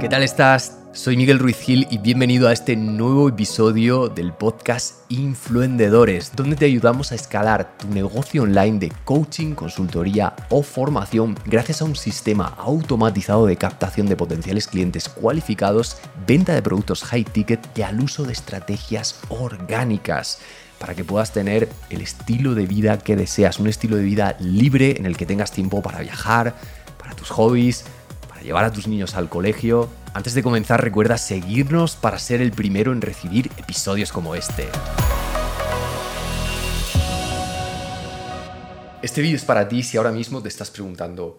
¿Qué tal estás? Soy Miguel Ruiz Gil y bienvenido a este nuevo episodio del podcast Influendedores, donde te ayudamos a escalar tu negocio online de coaching, consultoría o formación gracias a un sistema automatizado de captación de potenciales clientes cualificados, venta de productos high ticket y al uso de estrategias orgánicas para que puedas tener el estilo de vida que deseas, un estilo de vida libre en el que tengas tiempo para viajar, para tus hobbies, llevar a tus niños al colegio. Antes de comenzar recuerda seguirnos para ser el primero en recibir episodios como este. Este vídeo es para ti si ahora mismo te estás preguntando,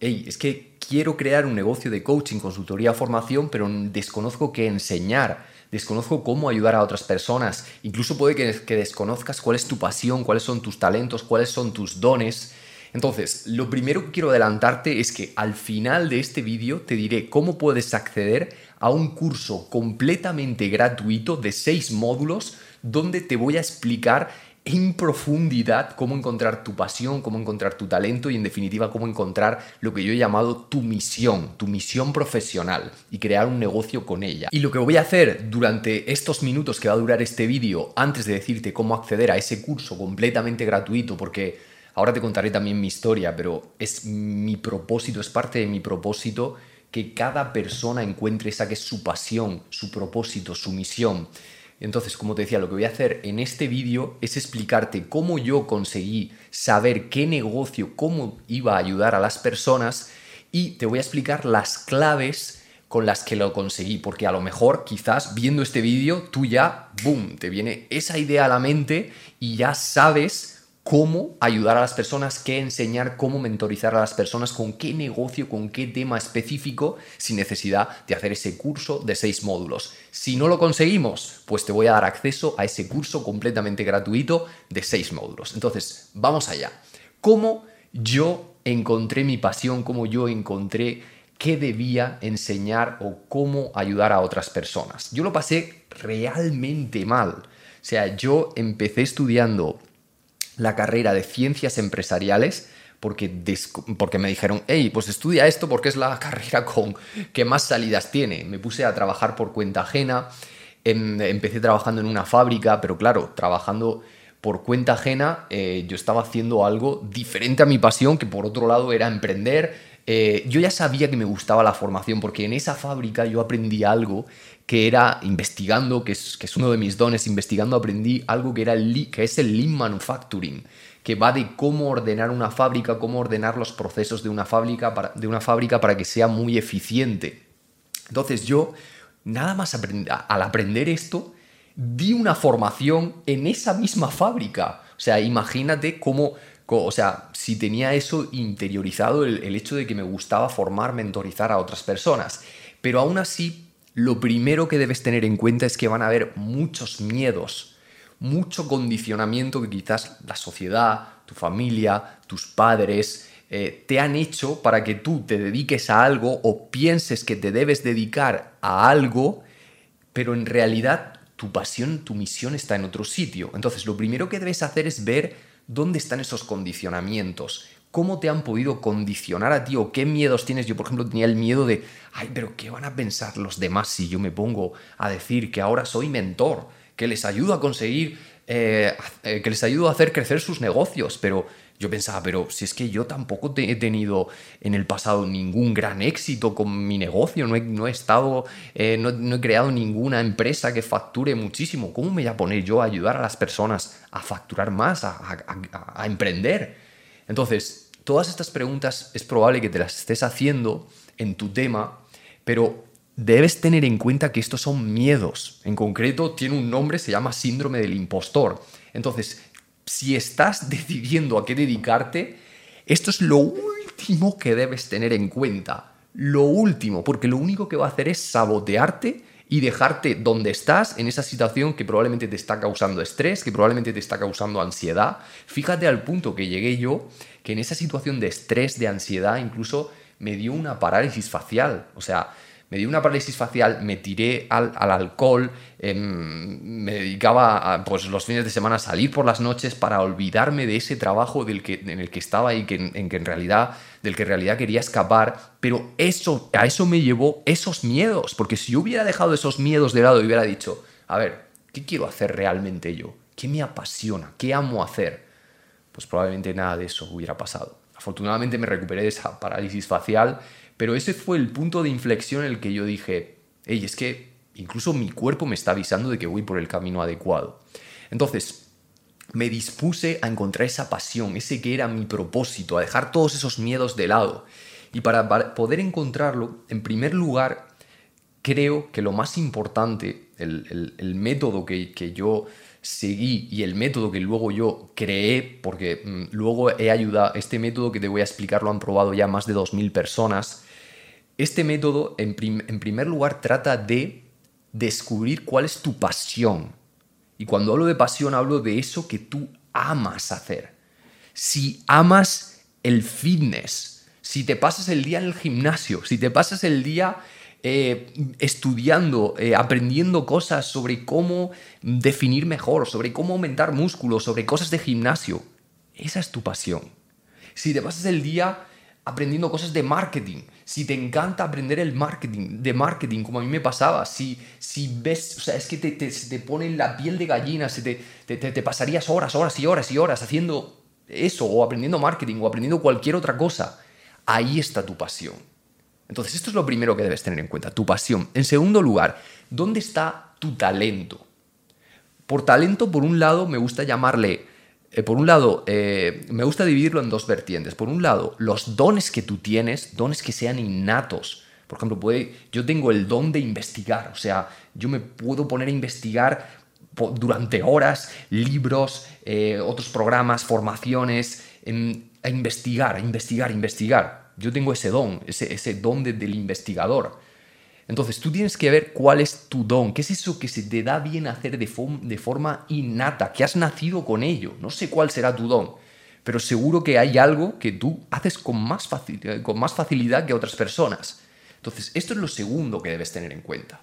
hey, es que quiero crear un negocio de coaching, consultoría, formación, pero desconozco qué enseñar desconozco cómo ayudar a otras personas, incluso puede que, desconozcas cuál es tu pasión, cuáles son tus talentos, cuáles son tus dones. Entonces, lo primero que quiero adelantarte es que al final de este vídeo te diré cómo puedes acceder a un curso completamente gratuito de seis módulos donde te voy a explicar en profundidad cómo encontrar tu pasión, cómo encontrar tu talento y en definitiva cómo encontrar lo que yo he llamado tu misión, tu misión profesional y crear un negocio con ella. Y lo que voy a hacer durante estos minutos que va a durar este vídeo, antes de decirte cómo acceder a ese curso completamente gratuito, porque ahora te contaré también mi historia, pero es mi propósito, es parte de mi propósito que cada persona encuentre esa que es su pasión, su propósito, su misión. Entonces, como te decía, lo que voy a hacer en este vídeo es explicarte cómo yo conseguí saber qué negocio, cómo iba a ayudar a las personas y te voy a explicar las claves con las que lo conseguí, porque a lo mejor quizás viendo este vídeo tú ya, boom, te viene esa idea a la mente y ya sabes cómo ayudar a las personas, qué enseñar, cómo mentorizar a las personas, con qué negocio, con qué tema específico, sin necesidad de hacer ese curso de seis módulos. Si no lo conseguimos, pues te voy a dar acceso a ese curso completamente gratuito de seis módulos. Entonces, vamos allá. ¿Cómo yo encontré mi pasión? ¿Cómo yo encontré qué debía enseñar o cómo ayudar a otras personas? Yo lo pasé realmente mal. O sea, yo empecé estudiando la carrera de ciencias empresariales porque, porque me dijeron, hey, pues estudia esto porque es la carrera con que más salidas tiene. Me puse a trabajar por cuenta ajena, em, empecé trabajando en una fábrica, pero claro, trabajando por cuenta ajena, eh, yo estaba haciendo algo diferente a mi pasión, que por otro lado era emprender. Eh, yo ya sabía que me gustaba la formación, porque en esa fábrica yo aprendí algo que era investigando, que es, que es uno de mis dones, investigando aprendí algo que, era que es el Lean Manufacturing, que va de cómo ordenar una fábrica, cómo ordenar los procesos de una fábrica para, de una fábrica para que sea muy eficiente. Entonces yo, nada más al aprender esto, di una formación en esa misma fábrica. O sea, imagínate cómo, o sea, si tenía eso interiorizado, el, hecho de que me gustaba formar, mentorizar a otras personas. Pero aún así lo primero que debes tener en cuenta es que van a haber muchos miedos, mucho condicionamiento que quizás la sociedad, tu familia, tus padres eh, te han hecho para que tú te dediques a algo o pienses que te debes dedicar a algo, pero en realidad tu pasión, tu misión está en otro sitio. Entonces lo primero que debes hacer es ver dónde están esos condicionamientos, cómo te han podido condicionar a ti o qué miedos tienes. Yo, por ejemplo, tenía el miedo de, ay, pero ¿qué van a pensar los demás si yo me pongo a decir que ahora soy mentor, que les ayudo a conseguir, eh, eh, que les ayudo a hacer crecer sus negocios? Pero yo pensaba, pero si es que yo tampoco he tenido en el pasado ningún gran éxito con mi negocio, no he, estado, eh, no, he creado ninguna empresa que facture muchísimo. ¿Cómo me voy a poner yo a ayudar a las personas a facturar más, a emprender? Entonces, todas estas preguntas es probable que te las estés haciendo en tu tema, pero debes tener en cuenta que estos son miedos. En concreto, tiene un nombre, se llama síndrome del impostor. Entonces, si estás decidiendo a qué dedicarte, esto es lo último que debes tener en cuenta. Lo último, porque lo único que va a hacer es sabotearte y dejarte donde estás en esa situación que probablemente te está causando estrés, que probablemente te está causando ansiedad. Fíjate al punto que llegué yo, que en esa situación de estrés, de ansiedad, incluso me dio una parálisis facial. O sea, me dio una parálisis facial, me tiré al, alcohol, em, me dedicaba a, pues, los fines de semana a salir por las noches para olvidarme de ese trabajo del que, en el que estaba y que en realidad del que en realidad quería escapar, pero eso, a eso me llevó esos miedos, porque si yo hubiera dejado esos miedos de lado y hubiera dicho, a ver, ¿qué quiero hacer realmente yo? ¿Qué me apasiona? ¿Qué amo hacer? Pues probablemente nada de eso hubiera pasado. Afortunadamente me recuperé de esa parálisis facial, pero ese fue el punto de inflexión en el que yo dije, hey, es que incluso mi cuerpo me está avisando de que voy por el camino adecuado. Entonces, me dispuse a encontrar esa pasión, ese que era mi propósito, a dejar todos esos miedos de lado. Y para poder encontrarlo, en primer lugar, creo que lo más importante, el, método que, yo seguí y el método que luego yo creé, porque mm, luego he ayudado, este método que te voy a explicar lo han probado ya más de 2.000 personas, este método en primer lugar trata de descubrir cuál es tu pasión, y cuando hablo de pasión, hablo de eso que tú amas hacer. Si amas el fitness, si te pasas el día en el gimnasio, si te pasas el día eh, estudiando, eh, aprendiendo cosas sobre cómo definir mejor, sobre cómo aumentar músculos, sobre cosas de gimnasio, esa es tu pasión. Si te pasas el día aprendiendo cosas de marketing, si te encanta aprender el marketing, de marketing, como a mí me pasaba, si, si ves, o sea, es que te, te, te pone la piel de gallina, se te, te, pasarías horas, horas y horas y horas haciendo eso, o aprendiendo marketing, o aprendiendo cualquier otra cosa, ahí está tu pasión. Entonces, esto es lo primero que debes tener en cuenta, tu pasión. En segundo lugar, ¿dónde está tu talento? Por talento, por un lado, me gusta llamarle eh, por un lado, eh, me gusta dividirlo en dos vertientes. Por un lado, los dones que tú tienes, dones que sean innatos. Por ejemplo, yo tengo el don de investigar, o sea, yo me puedo poner a investigar durante horas libros, eh, otros programas, formaciones, a investigar, a investigar, a investigar. Yo tengo ese don, ese, ese don del investigador. Entonces tú tienes que ver cuál es tu don, qué es eso que se te da bien hacer de, de forma innata, que has nacido con ello. No sé cuál será tu don, pero seguro que hay algo que tú haces con más, eh, con más facilidad que otras personas. Entonces esto es lo segundo que debes tener en cuenta.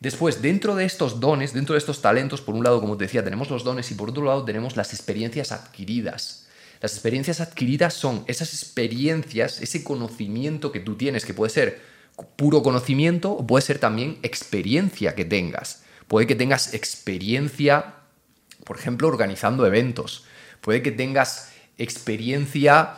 Después, dentro de estos dones, dentro de estos talentos, por un lado, como te decía, tenemos los dones y por otro lado tenemos las experiencias adquiridas. Las experiencias adquiridas son esas experiencias, ese conocimiento que tú tienes, que puede ser puro conocimiento o puede ser también experiencia que tengas. Puede que tengas experiencia, por ejemplo, organizando eventos. Puede que tengas experiencia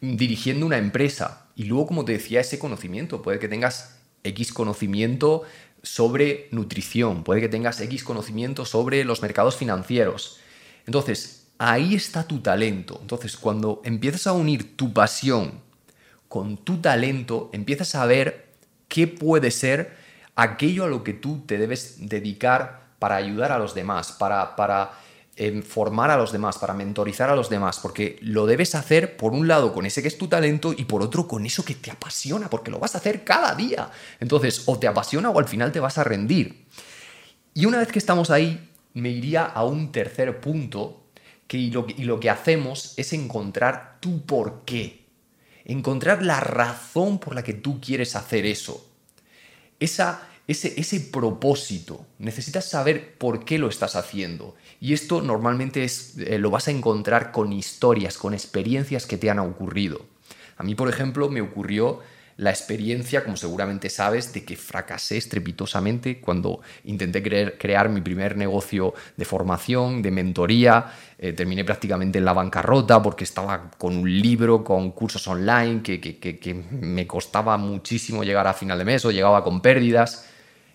dirigiendo una empresa. Y luego, como te decía, ese conocimiento. Puede que tengas X conocimiento sobre nutrición. Puede que tengas X conocimiento sobre los mercados financieros. Entonces, ahí está tu talento. Entonces, cuando empiezas a unir tu pasión con tu talento, empiezas a ver qué puede ser aquello a lo que tú te debes dedicar para ayudar a los demás, para, em, formar a los demás, para mentorizar a los demás, porque lo debes hacer por un lado con ese que es tu talento y por otro con eso que te apasiona, porque lo vas a hacer cada día. Entonces, o te apasiona o al final te vas a rendir. Y una vez que estamos ahí, me iría a un tercer punto, que, y, lo, lo que hacemos es encontrar tu por qué encontrar la razón por la que tú quieres hacer eso. Esa, ese, ese propósito. Necesitas saber por qué lo estás haciendo. Y esto normalmente es, eh, lo vas a encontrar con historias, con experiencias que te han ocurrido. A mí, por ejemplo, me ocurrió la experiencia, como seguramente sabes, de que fracasé estrepitosamente cuando intenté crear mi primer negocio de formación, de mentoría. Eh, terminé prácticamente en la bancarrota porque estaba con un libro, con cursos online, que, que me costaba muchísimo llegar a final de mes o llegaba con pérdidas.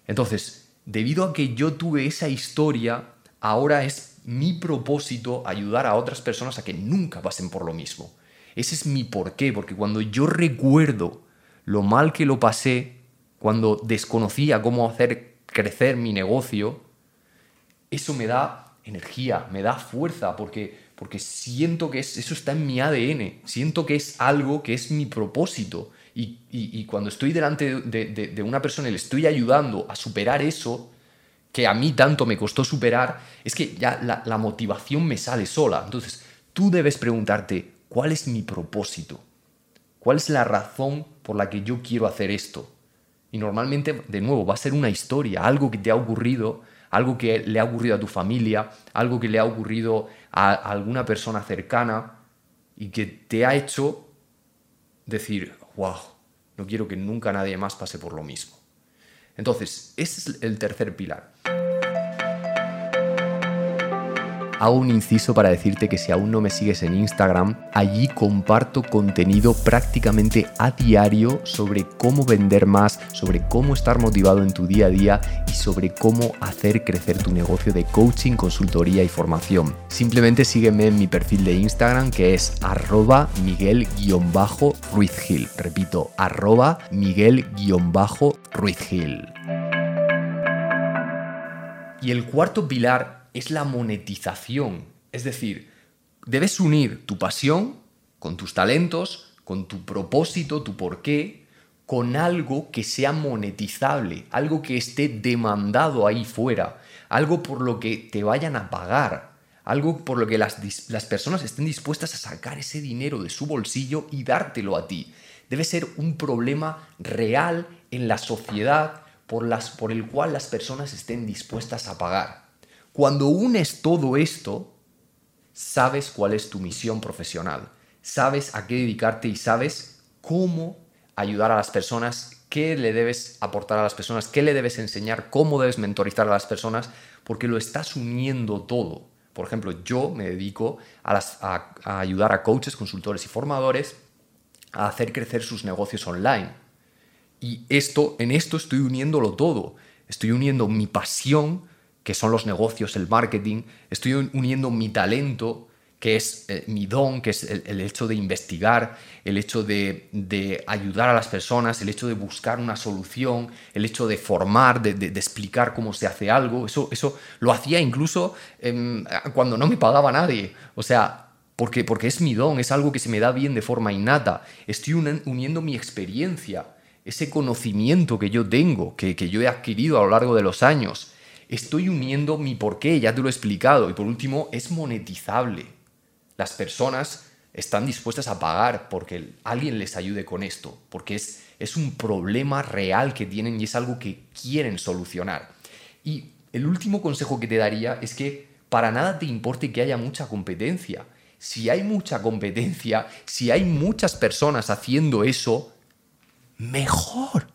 Entonces, debido a que yo tuve esa historia, ahora es mi propósito ayudar a otras personas a que nunca pasen por lo mismo. Ese es mi porqué, porque cuando yo recuerdo lo mal que lo pasé cuando desconocía cómo hacer crecer mi negocio, eso me da energía, me da fuerza, porque, porque siento que eso está en mi ADN, siento que es algo que es mi propósito. Y, cuando estoy delante de, una persona y le estoy ayudando a superar eso, que a mí tanto me costó superar, es que ya la, la motivación me sale sola. Entonces, tú debes preguntarte, ¿cuál es mi propósito? ¿Cuál es la razón por la que yo quiero hacer esto? Y normalmente, de nuevo, va a ser una historia, algo que te ha ocurrido, algo que le ha ocurrido a tu familia, algo que le ha ocurrido a alguna persona cercana y que te ha hecho decir, wow, no quiero que nunca nadie más pase por lo mismo. Entonces, ese es el tercer pilar. Hago un inciso para decirte que si aún no me sigues en Instagram, allí comparto contenido prácticamente a diario sobre cómo vender más, sobre cómo estar motivado en tu día a día y sobre cómo hacer crecer tu negocio de coaching, consultoría y formación. Simplemente sígueme en mi perfil de Instagram que es arroba miguel-ruizgil. Repito, arroba miguel-ruizgil. Y el cuarto pilar es la monetización. Es decir, debes unir tu pasión con tus talentos, con tu propósito, tu porqué, con algo que sea monetizable, algo que esté demandado ahí fuera, algo por lo que te vayan a pagar, algo por lo que las, las, personas estén dispuestas a sacar ese dinero de su bolsillo y dártelo a ti. Debe ser un problema real en la sociedad por, las, por el cual las personas estén dispuestas a pagar. Cuando unes todo esto, sabes cuál es tu misión profesional, sabes a qué dedicarte y sabes cómo ayudar a las personas, qué le debes aportar a las personas, qué le debes enseñar, cómo debes mentorizar a las personas, porque lo estás uniendo todo. Por ejemplo, yo me dedico a, ayudar a coaches, consultores y formadores a hacer crecer sus negocios online. Y esto, en esto estoy uniéndolo todo. Estoy uniendo mi pasión que son los negocios, el marketing, estoy uniendo mi talento, que es eh, mi don, que es el, hecho de investigar, el hecho de, ayudar a las personas, el hecho de buscar una solución, el hecho de formar, de, explicar cómo se hace algo. Eso, eso lo hacía incluso em, cuando no me pagaba nadie. O sea, porque, porque es mi don, es algo que se me da bien de forma innata. Estoy uniendo mi experiencia, ese conocimiento que yo tengo, que, que yo he adquirido a lo largo de los años estoy uniendo mi porqué, ya te lo he explicado. Y por último, es monetizable. Las personas están dispuestas a pagar porque alguien les ayude con esto, porque es, es un problema real que tienen y es algo que quieren solucionar. Y el último consejo que te daría es que para nada te importe que haya mucha competencia. Si hay mucha competencia, si hay muchas personas haciendo eso, mejor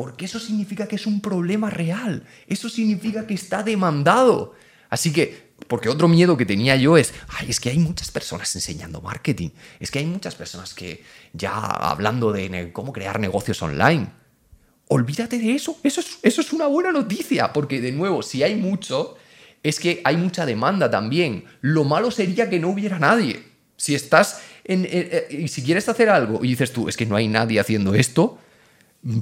porque eso significa que es un problema real, eso significa que está demandado. Así que, porque otro miedo que tenía yo es, ay, es que hay muchas personas enseñando marketing, es que hay muchas personas que ya hablando de cómo crear negocios online. Olvídate de eso, eso es, eso es una buena noticia, porque de nuevo, si hay mucho, es que hay mucha demanda también. Lo malo sería que no hubiera nadie. Si estás en, y si quieres hacer algo y dices tú, es que no hay nadie haciendo esto,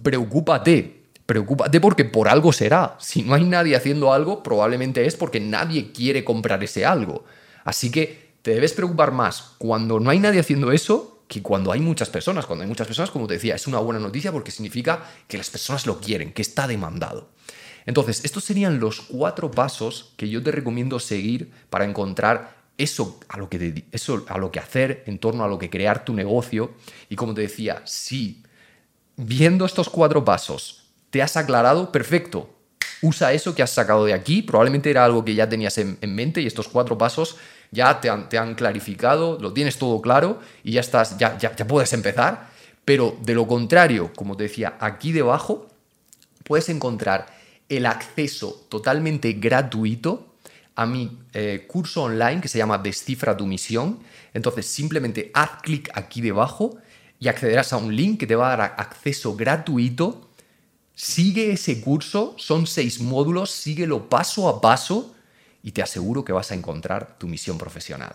preocúpate, preocúpate porque por algo será. Si no hay nadie haciendo algo, probablemente es porque nadie quiere comprar ese algo. Así que te debes preocupar más cuando no hay nadie haciendo eso que cuando hay muchas personas. Cuando hay muchas personas, como te decía, es una buena noticia porque significa que las personas lo quieren, que está demandado. Entonces, estos serían los cuatro pasos que yo te recomiendo seguir para encontrar eso a lo que, eso a lo que hacer en torno a lo que crear tu negocio. Y como te decía, sí, viendo estos cuatro pasos, te has aclarado, perfecto. Usa eso que has sacado de aquí, probablemente era algo que ya tenías en, mente y estos cuatro pasos ya te han, clarificado, lo tienes todo claro y ya estás, ya, ya, puedes empezar. Pero de lo contrario, como te decía, aquí debajo puedes encontrar el acceso totalmente gratuito a mi eh, curso online que se llama Descifra tu misión. Entonces simplemente haz clic aquí debajo y accederás a un link que te va a dar acceso gratuito. Sigue ese curso, son seis módulos, síguelo paso a paso y te aseguro que vas a encontrar tu misión profesional.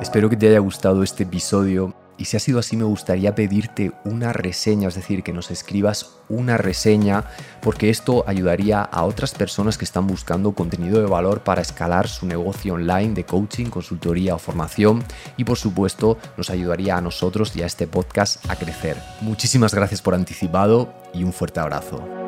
Espero que te haya gustado este episodio y si ha sido así, me gustaría pedirte una reseña, es decir, que nos escribas una reseña, porque esto ayudaría a otras personas que están buscando contenido de valor para escalar su negocio online de coaching, consultoría o formación. Y por supuesto, nos ayudaría a nosotros y a este podcast a crecer. Muchísimas gracias por anticipado y un fuerte abrazo.